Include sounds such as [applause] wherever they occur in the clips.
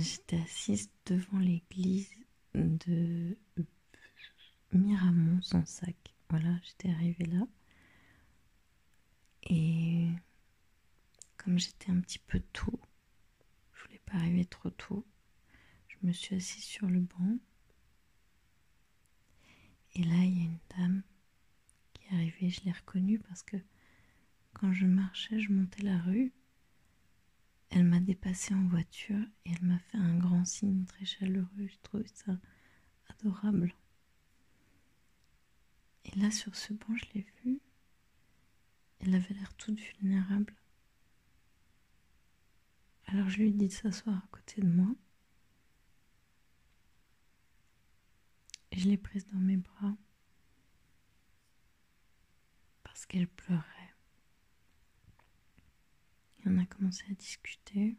j'étais assise devant l'église de Miramont sans sac. Voilà, j'étais arrivée là. Et comme j'étais un petit peu tôt, je voulais pas arriver trop tôt, je me suis assise sur le banc. Et là, il y a une dame qui est arrivée, je l'ai reconnue parce que quand je marchais, je montais la rue. Elle m'a dépassée en voiture et elle m'a fait un grand signe très chaleureux. J'ai trouvé ça adorable. Et là, sur ce banc, je l'ai vue. Elle avait l'air toute vulnérable. Alors je lui ai dit de s'asseoir à côté de moi. Et je l'ai prise dans mes bras parce qu'elle pleurait. Et on a commencé à discuter.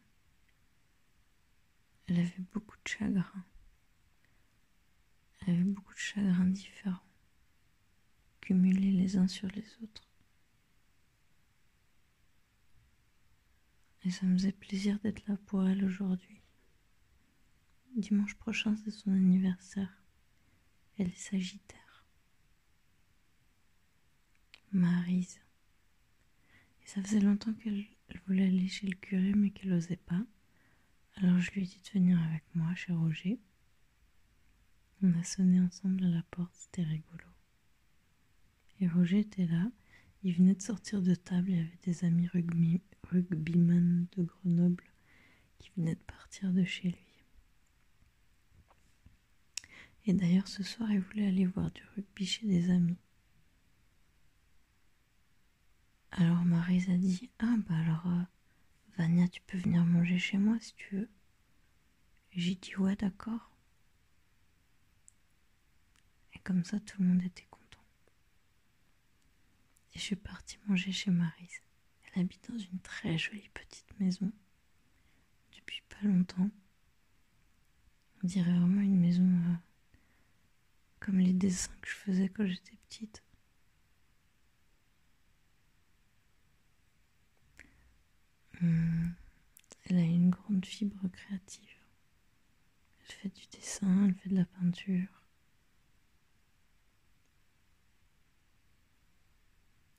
Elle avait beaucoup de chagrin. Elle avait beaucoup de chagrins différents, cumulés les uns sur les autres. Et ça me faisait plaisir d'être là pour elle aujourd'hui. Dimanche prochain, c'est son anniversaire. Elle est sagittaire. Marise. Et ça faisait longtemps qu'elle voulait aller chez le curé, mais qu'elle n'osait pas. Alors je lui ai dit de venir avec moi chez Roger. On a sonné ensemble à la porte, c'était rigolo. Et Roger était là. Il venait de sortir de table, il y avait des amis rugby, rugbyman de Grenoble qui venait de partir de chez lui. Et d'ailleurs, ce soir, il voulait aller voir du rugby chez des amis. Alors Marise a dit Ah, bah alors, euh, Vania, tu peux venir manger chez moi si tu veux. J'ai dit Ouais, d'accord. Et comme ça, tout le monde était content. Et je suis partie manger chez Marise. Elle habite dans une très jolie petite maison depuis pas longtemps. On dirait vraiment une maison euh, comme les dessins que je faisais quand j'étais petite. Hum, elle a une grande fibre créative. Elle fait du dessin, elle fait de la peinture.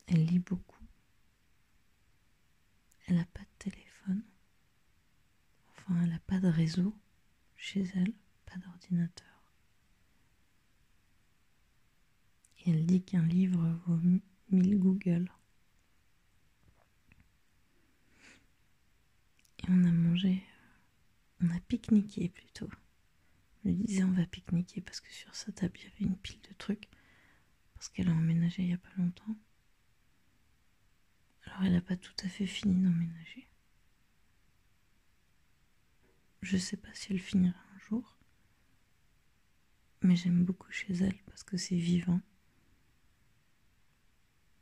Elle lit beaucoup. Elle n'a pas de téléphone. Enfin, elle n'a pas de réseau chez elle, pas d'ordinateur. Et elle dit qu'un livre vaut mille Google. Et on a mangé, on a pique-niqué plutôt. Je lui disais on va pique-niquer parce que sur sa table il y avait une pile de trucs. Parce qu'elle a emménagé il n'y a pas longtemps. Alors elle n'a pas tout à fait fini d'emménager. Je sais pas si elle finira un jour, mais j'aime beaucoup chez elle parce que c'est vivant.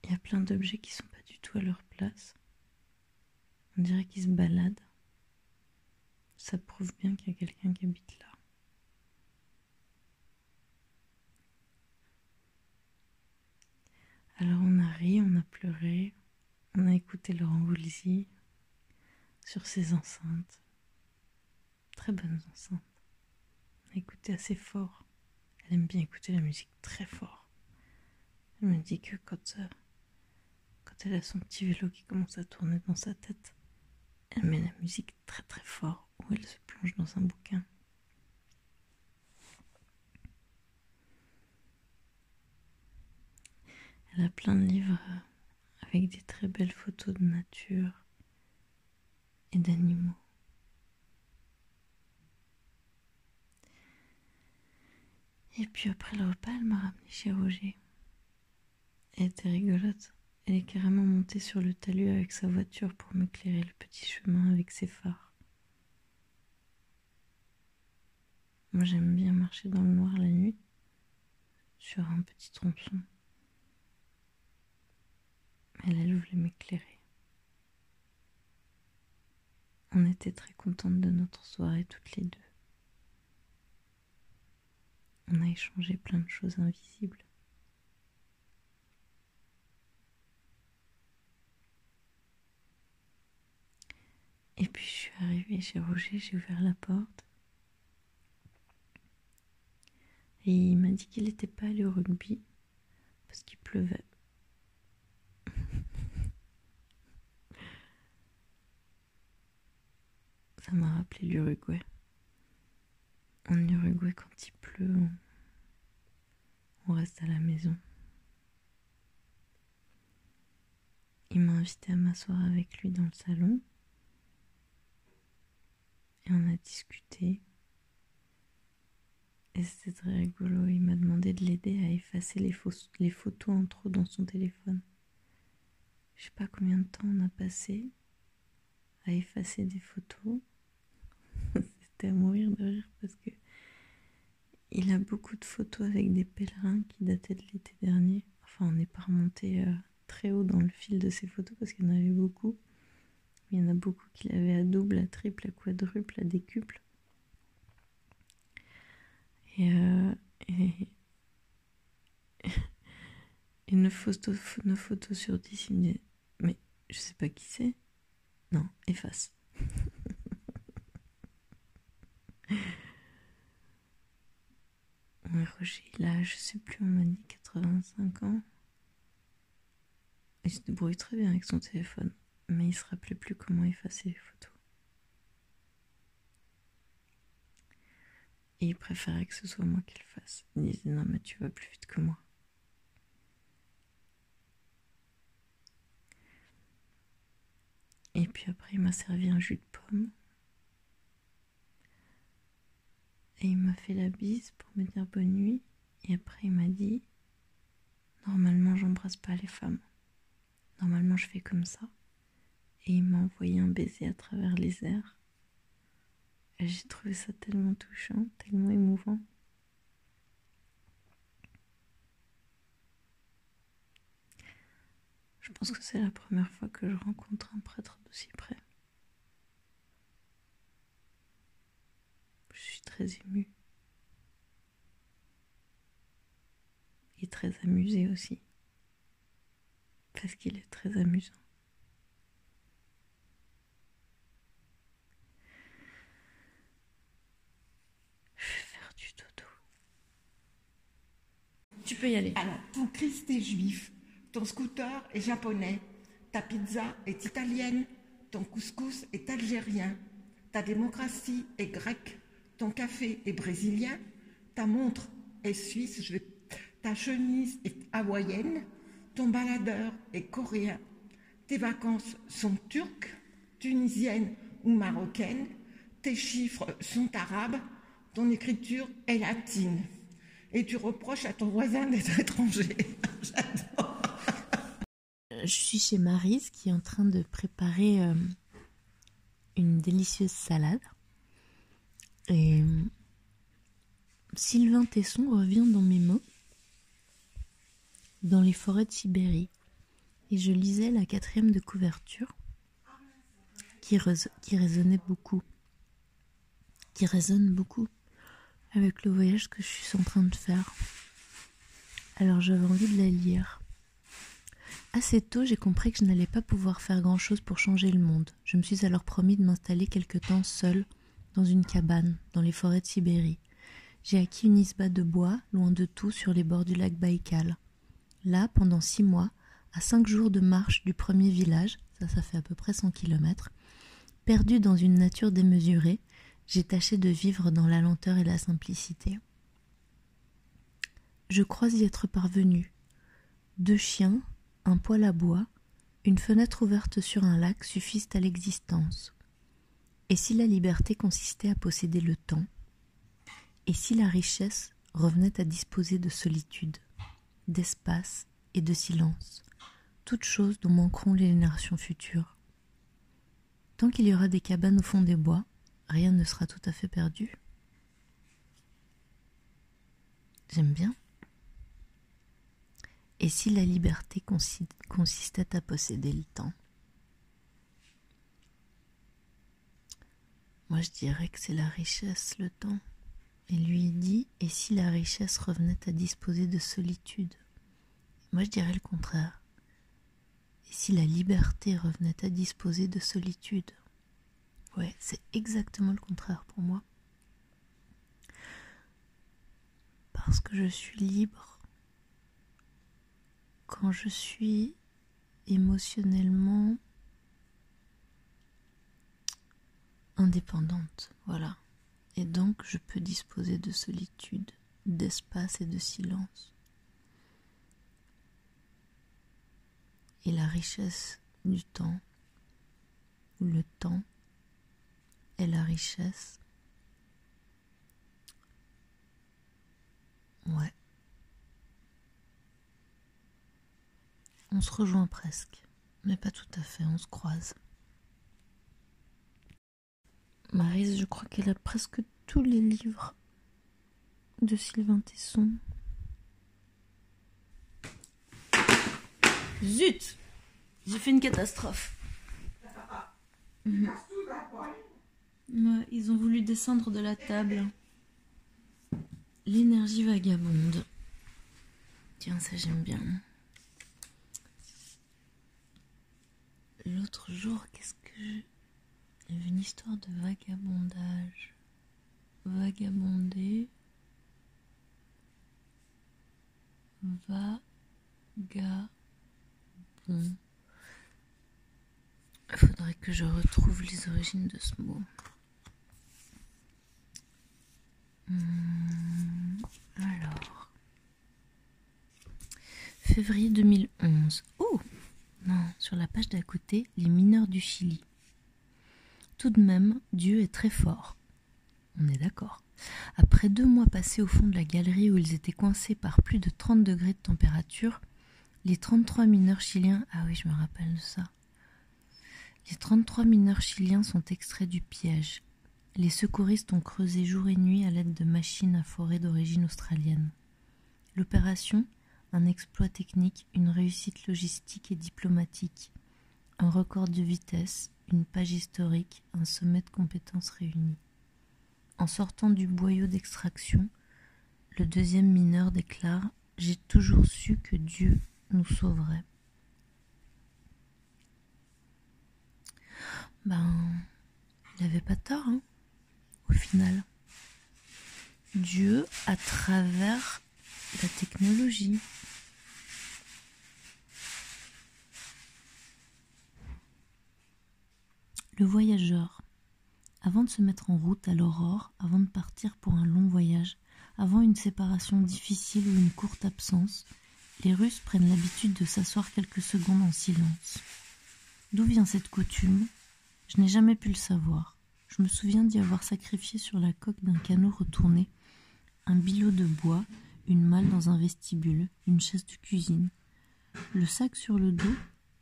Il y a plein d'objets qui sont pas du tout à leur place. On dirait qu'ils se baladent. Ça prouve bien qu'il y a quelqu'un qui habite là. Alors on a ri, on a pleuré, on a écouté Laurent Voulzy sur ses enceintes. Très bonnes enceintes. On a écouté assez fort. Elle aime bien écouter la musique très fort. Elle me dit que quand, euh, quand elle a son petit vélo qui commence à tourner dans sa tête, elle met la musique très très fort ou elle se plonge dans un bouquin. Elle a plein de livres avec des très belles photos de nature et d'animaux. Et puis après le repas, elle m'a ramené chez Roger. Elle était rigolote. Elle est carrément montée sur le talus avec sa voiture pour m'éclairer le petit chemin avec ses phares. Moi j'aime bien marcher dans le noir la nuit, sur un petit tronçon. Elle, elle voulait m'éclairer. On était très contentes de notre soirée toutes les deux. On a échangé plein de choses invisibles. Et puis je suis arrivée chez Roger, j'ai ouvert la porte. Et il m'a dit qu'il n'était pas allé au rugby parce qu'il pleuvait. [laughs] Ça m'a rappelé l'Uruguay. En Uruguay, quand il pleut, on reste à la maison. Il m'a invité à m'asseoir avec lui dans le salon. Et on a discuté. Et c'était très rigolo. Il m'a demandé de l'aider à effacer les, photos en trop dans son téléphone. Je sais pas combien de temps on a passé à effacer des photos. [laughs] c'était à mourir de rire parce que il a beaucoup de photos avec des pèlerins qui dataient de l'été dernier. Enfin, on n'est pas remonté euh, très haut dans le fil de ces photos parce qu'il y en avait beaucoup. Il y en a beaucoup qu'il avait à double, à triple, à quadruple, à décuple. Et, euh, et, [laughs] et 9, photos, sur 10, il me dit Mais je sais pas qui c'est. Non, efface. [laughs] Roger, il a, je sais plus, on m'a dit 85 ans. Il se débrouille très bien avec son téléphone, mais il se rappelait plus comment effacer les photos. Et il préférait que ce soit moi qui le fasse. Il disait non mais tu vas plus vite que moi. Et puis après il m'a servi un jus de pomme. Et il m'a fait la bise pour me dire bonne nuit. Et après il m'a dit Normalement j'embrasse pas les femmes. Normalement, je fais comme ça. Et il m'a envoyé un baiser à travers les airs. J'ai trouvé ça tellement touchant, tellement émouvant. Je pense que c'est la première fois que je rencontre un prêtre d'aussi près. Je suis très émue. Et très amusée aussi parce qu'il est très amusant. Je vais faire du dodo. Tu peux y aller. Alors, ton Christ est juif, ton scooter est japonais, ta pizza est italienne, ton couscous est algérien, ta démocratie est grecque, ton café est brésilien, ta montre est suisse, ta chemise est hawaïenne, ton baladeur est coréen, tes vacances sont turques, tunisiennes ou marocaines, tes chiffres sont arabes, ton écriture est latine. Et tu reproches à ton voisin d'être [laughs] étranger. J'adore. Je suis chez Marise qui est en train de préparer euh, une délicieuse salade. Et euh, Sylvain Tesson revient dans mes mots dans les forêts de Sibérie. Et je lisais la quatrième de couverture qui, qui résonnait beaucoup, qui résonne beaucoup avec le voyage que je suis en train de faire. Alors j'avais envie de la lire. Assez tôt, j'ai compris que je n'allais pas pouvoir faire grand-chose pour changer le monde. Je me suis alors promis de m'installer quelque temps seul dans une cabane dans les forêts de Sibérie. J'ai acquis une isba de bois, loin de tout, sur les bords du lac Baïkal. Là, pendant six mois, à cinq jours de marche du premier village, ça, ça fait à peu près 100 kilomètres, perdu dans une nature démesurée, j'ai tâché de vivre dans la lenteur et la simplicité. Je crois y être parvenu. Deux chiens, un poêle à bois, une fenêtre ouverte sur un lac suffisent à l'existence. Et si la liberté consistait à posséder le temps? Et si la richesse revenait à disposer de solitude d'espace et de silence, toutes choses dont manqueront les générations futures. Tant qu'il y aura des cabanes au fond des bois, rien ne sera tout à fait perdu. J'aime bien. Et si la liberté consistait à posséder le temps? Moi je dirais que c'est la richesse, le temps. Et lui dit Et si la richesse revenait à disposer de solitude? Moi je dirais le contraire. Et si la liberté revenait à disposer de solitude? Ouais, c'est exactement le contraire pour moi. Parce que je suis libre quand je suis émotionnellement indépendante, voilà. Et donc je peux disposer de solitude, d'espace et de silence. Et la richesse du temps, le temps, est la richesse. Ouais. On se rejoint presque, mais pas tout à fait, on se croise. Marise, je crois qu'elle a presque tous les livres de Sylvain Tesson. Zut J'ai fait une catastrophe. Ils ont voulu descendre de la table. L'énergie vagabonde. Tiens, ça j'aime bien. L'autre jour, qu'est-ce que je... Il y avait une histoire de vagabondage. Vagabonder. Vagabond. Il faudrait que je retrouve les origines de ce mot. Hmm, alors. Février 2011. Oh Non, sur la page d'à côté, les mineurs du Chili. Tout de même, Dieu est très fort. On est d'accord. Après deux mois passés au fond de la galerie où ils étaient coincés par plus de 30 degrés de température, les 33 mineurs chiliens. Ah oui, je me rappelle de ça. Les 33 mineurs chiliens sont extraits du piège. Les secouristes ont creusé jour et nuit à l'aide de machines à forêt d'origine australienne. L'opération, un exploit technique, une réussite logistique et diplomatique, un record de vitesse, une page historique, un sommet de compétences réunies. En sortant du boyau d'extraction, le deuxième mineur déclare J'ai toujours su que Dieu nous sauverait. Ben, il n'avait pas tort, hein, final. Dieu à travers la technologie. Le voyageur. Avant de se mettre en route à l'aurore, avant de partir pour un long voyage, avant une séparation difficile ou une courte absence, les Russes prennent l'habitude de s'asseoir quelques secondes en silence. D'où vient cette coutume? Je n'ai jamais pu le savoir. Je me souviens d'y avoir sacrifié sur la coque d'un canot retourné un bilot de bois, une malle dans un vestibule, une chaise de cuisine. Le sac sur le dos,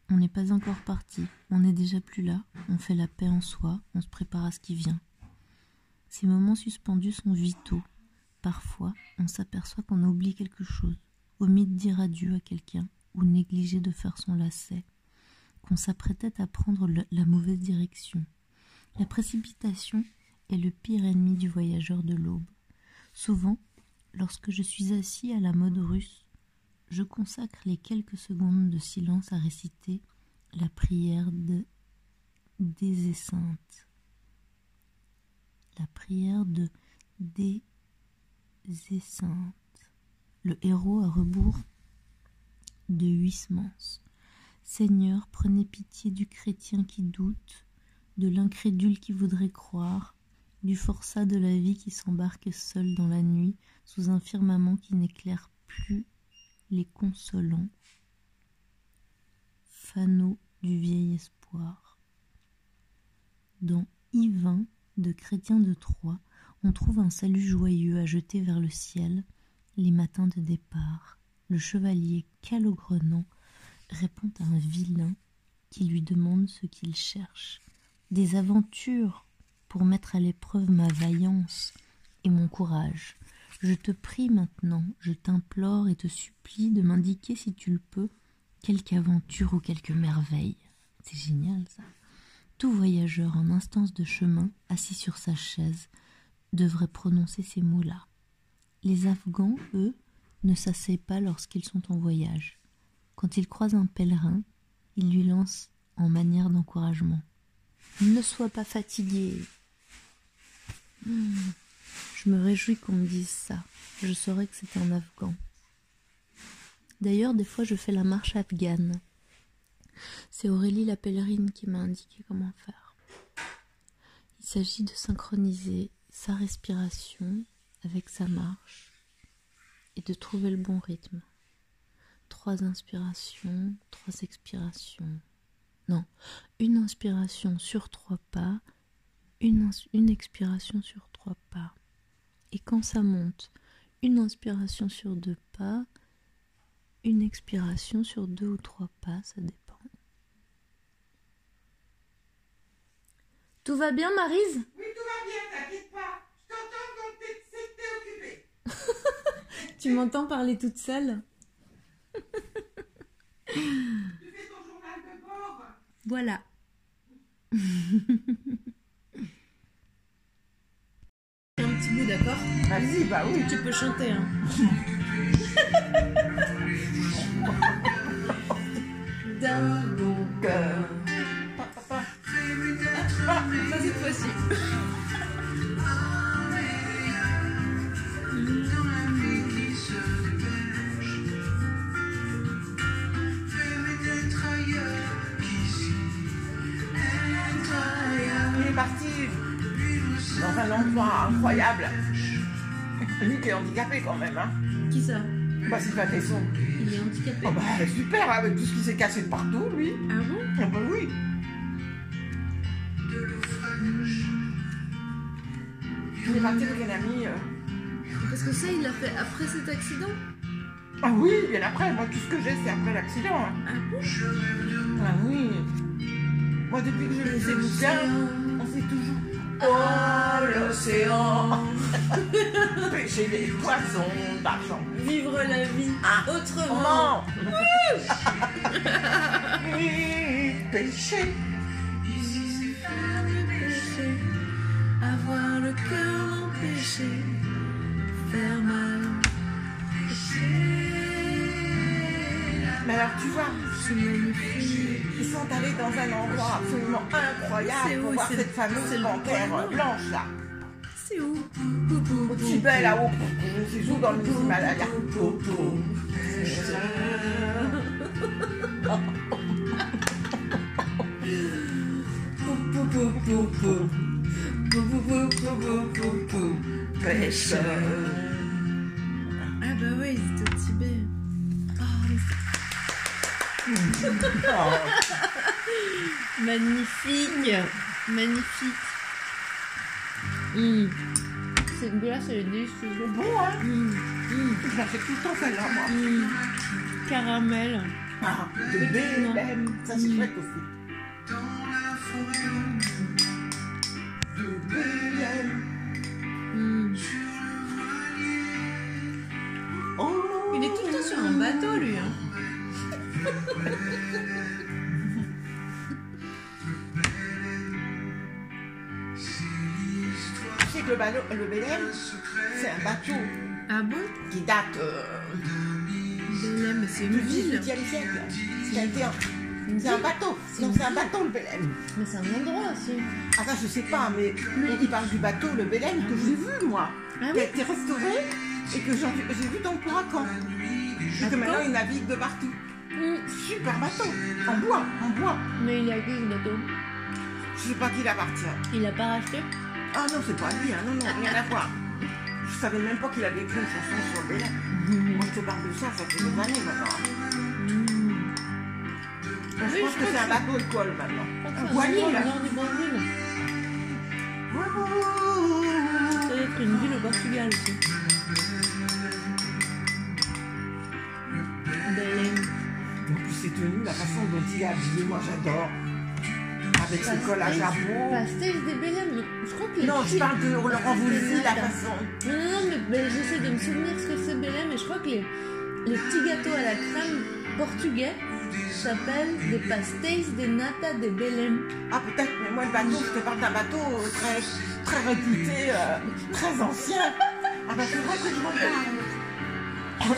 on n'est pas encore parti, on n'est déjà plus là, on fait la paix en soi, on se prépare à ce qui vient. Ces moments suspendus sont vitaux. Parfois, on s'aperçoit qu'on oublie quelque chose, omis de dire adieu à quelqu'un, ou négligé de faire son lacet, qu'on s'apprêtait à prendre la mauvaise direction. La précipitation est le pire ennemi du voyageur de l'aube. Souvent, lorsque je suis assis à la mode russe, je consacre les quelques secondes de silence à réciter la prière de Sainte. La prière de Sainte. Le héros à rebours de Huysmans. Seigneur, prenez pitié du chrétien qui doute, de l'incrédule qui voudrait croire, du forçat de la vie qui s'embarque seul dans la nuit sous un firmament qui n'éclaire plus les consolants, fanaux du vieil espoir. Dans Yvain de Chrétien de Troyes, on trouve un salut joyeux à jeter vers le ciel les matins de départ. Le chevalier calogrenant répond à un vilain qui lui demande ce qu'il cherche. Des aventures pour mettre à l'épreuve ma vaillance et mon courage. Je te prie maintenant, je t'implore et te supplie de m'indiquer si tu le peux quelque aventure ou quelque merveille. C'est génial ça. Tout voyageur en instance de chemin, assis sur sa chaise, devrait prononcer ces mots-là. Les Afghans, eux, ne s'asseyent pas lorsqu'ils sont en voyage. Quand ils croisent un pèlerin, ils lui lancent en manière d'encouragement. Ne sois pas fatigué. Hmm. Je me réjouis qu'on me dise ça. Je saurais que c'est un Afghan. D'ailleurs, des fois, je fais la marche afghane. C'est Aurélie la pèlerine qui m'a indiqué comment faire. Il s'agit de synchroniser sa respiration avec sa marche et de trouver le bon rythme. Trois inspirations, trois expirations. Non, une inspiration sur trois pas, une, une expiration sur trois pas. Et quand ça monte, une inspiration sur deux pas, une expiration sur deux ou trois pas, ça dépend. Tout va bien, Marise? Oui, tout va bien, t'inquiète pas. Je t'entends donc t'es occupée. [laughs] Tu m'entends parler toute seule [laughs] Tu fais ton journal de bord. Voilà. Un petit bout, d'accord Vas-y, bah oui. Tu peux chanter, hein. [laughs] Dans mon cœur. Ah, pas cette fois-ci. Un endroit incroyable. Lui qui est handicapé quand même, hein. Qui ça? Bah, c'est pas tes sons. Il est handicapé. Oh bah, super, avec tout ce qui s'est cassé de partout, lui. Ah bon? Ah bah oui. Il est parti avec un ami. euh. Parce que ça, il l'a fait après cet accident? Ah oui, bien après. Moi, tout ce que j'ai, c'est après l'accident. hein. Ah bon? Ah oui. Moi, depuis que je les écoute bien. Oh, l'océan [laughs] Pêcher des poissons d'argent. Vivre la vie Ah. autrement. Comment [laughs] Pêcher. Péché, avoir le cœur empêché, faire mal. Mais alors, tu vois, C'est magnifique. ils sont allés dans un endroit absolument incroyable pour voir cette fameuse panthère blanche là. C'est où? Au Tibet là-haut, je joue dans le Himalaya. Pêcheur. Ah bah ouais, ils étaient au Tibet. Oh, magnifique. Magnifique. Cette glace, elle est délicieuse. C'est bon, hein Hum, hum, Je la fais tout le temps celle-là, moi. hum. Caramel. Ah, de Bélem, ça c'est chouette aussi. De Bélem. Hum. Oh, Il est tout le temps sur un bateau, lui. Hein. Tu sais que le, ballon, le Bélem, c'est un bateau Ah bon? Qui date euh, Belém, c'est une du ville. 18e siècle. C'est un, c'est bateau. Non, c'est un bateau le Bélem. Mais c'est un endroit aussi. Ah ça je sais pas, mais il parle du bateau, le Bélem, que j'ai vu moi. Ah qui a été restauré et que j'ai vu dans le Caen. Et que À maintenant il navigue de partout. Super bateau, en bois, en bois. Mais il a qui ce bateau Je sais pas qui il appartient. Il a pas racheté Ah non, c'est pas lui, hein. non, non, rien à voir. Je savais même pas qu'il avait écrit une chanson sur le Bélem. Moi je te parle de ça, ça fait des années maintenant. Ben, je Oui, pense je que c'est un bateau de colle maintenant. Un voilier là. Ça doit être une ville au Portugal aussi. Tenu, la façon dont il est habillé, moi j'adore. Avec ses cols à Belém. Je crois que les Non, je parle de Laurent Voulzy, la façon. Non, non, non, mais, mais j'essaie de me souvenir ce que c'est Belém, mais je crois que les, les petits gâteaux à la crème portugais s'appellent des pastéis de nata de Belém. Ah peut-être, mais moi le bateau, je te parle d'un bateau très, très réputé, euh, très ancien. Ah bah c'est vrai que je m'en parle.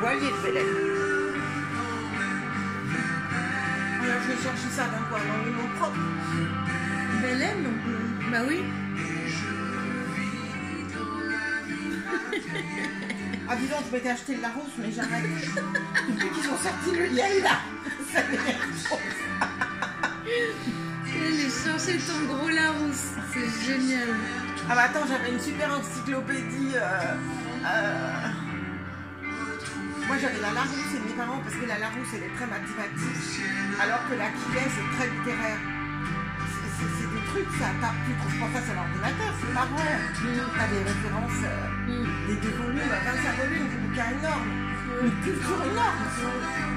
voilier de Bélène. Alors je vais chercher ça dans quoi? Dans le nom propre? Bélème Bah oui. Ah dis donc, je m'étais acheté le Larousse, mais j'arrête. Depuis qu'ils ont sorti le Yale, là, ça trop. J'ai cherché ton gros Larousse. C'est génial. Ah bah attends, j'avais une super encyclopédie. euh, euh, Moi j'avais la Larousse et mes parents, parce que la Larousse elle est très mathématique, alors que la Quillet c'est très littéraire. C'est- des trucs, ça, tu trouves pas ça sur l'ordinateur, c'est pas vrai. T'as des références, euh, des deux volumes, 25 volumes, des bouquins énormes, une culture énorme.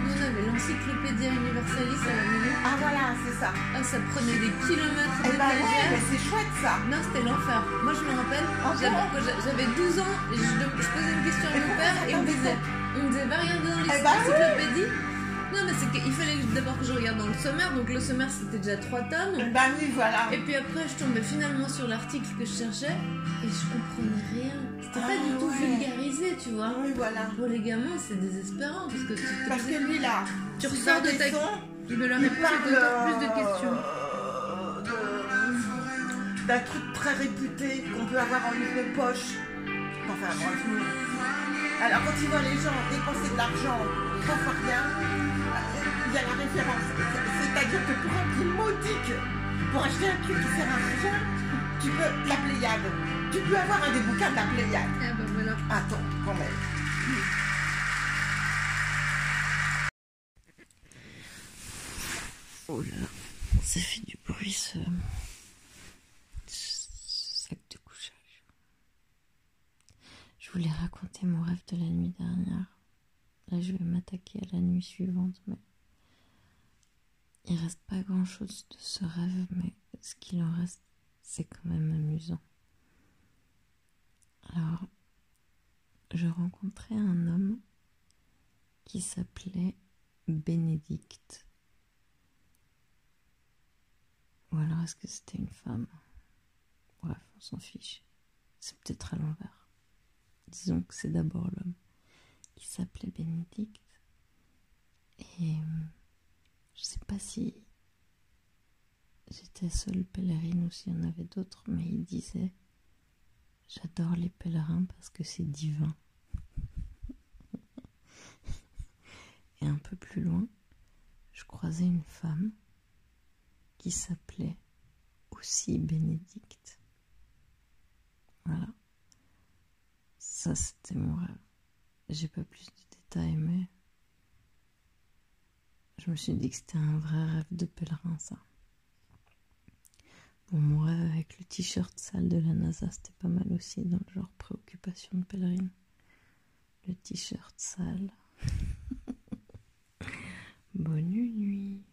Nous on avait l'encyclopédia universalis à la maison. Ah voilà, c'est ça. Ah, ça prenait des kilomètres Eh bah ouais, d'étagères. mais c'est chouette ça. Non, c'était l'enfer. Moi, je me rappelle, j'avais bon quand j'a- j'avais 12 ans je, je posais une question à mon père et me t'embêtait disait, il me disait, va regarder dans Eh bah l'encyclopédie. Non, mais c'est qu'il fallait d'abord que je regarde dans le sommaire. Donc, le sommaire, c'était déjà 3 tomes. Bah oui, voilà. Et puis après, je tombais finalement sur l'article que je cherchais et je comprenais rien. C'était pas Ah du tout ouais. vulgarisé, tu vois. Oui, voilà. Pour les gamins, c'est désespérant parce que tu, te Parce que lui là, tu ressors de ta leur il réponse parle avec encore plus de euh, questions. de- d'un truc très réputé qu'on peut avoir en livre de poche. Enfin, bref. Alors, quand il voit les gens dépenser de l'argent pour faire rien, il y a la référence. C'est-à-dire que pour un prix modique, pour acheter un truc qui sert à rien, tu peux. La Pléiade. Tu peux avoir un des bouquins de la Pléiade. Ah bah voilà. Attends, quand même. Oh là, ça fait du bruit ce sac de couchage. Je voulais raconter mon rêve de la nuit dernière. Là, je vais m'attaquer à la nuit suivante, mais il reste pas grand chose de ce rêve, mais ce qu'il en reste, c'est quand même amusant. Alors, je rencontrais un homme qui s'appelait Bénédicte. Ou alors est-ce que c'était une femme? Bref, on s'en fiche. C'est peut-être à l'envers. Disons que c'est d'abord l'homme qui s'appelait Bénédicte. Et euh, je sais pas si j'étais seule pèlerine ou s'il y en avait d'autres, mais il disait J'adore les pèlerins parce que c'est divin. [laughs] Et un peu plus loin, je croisais une femme qui s'appelait aussi Bénédicte. Voilà. Ça, c'était mon rêve. J'ai pas plus de détails, mais je me suis dit que c'était un vrai rêve de pèlerin, ça. Bon, mon rêve avec le t-shirt sale de la NASA, c'était pas mal aussi dans le genre préoccupation de pèlerine. Le t-shirt sale. [laughs] Bonne nuit.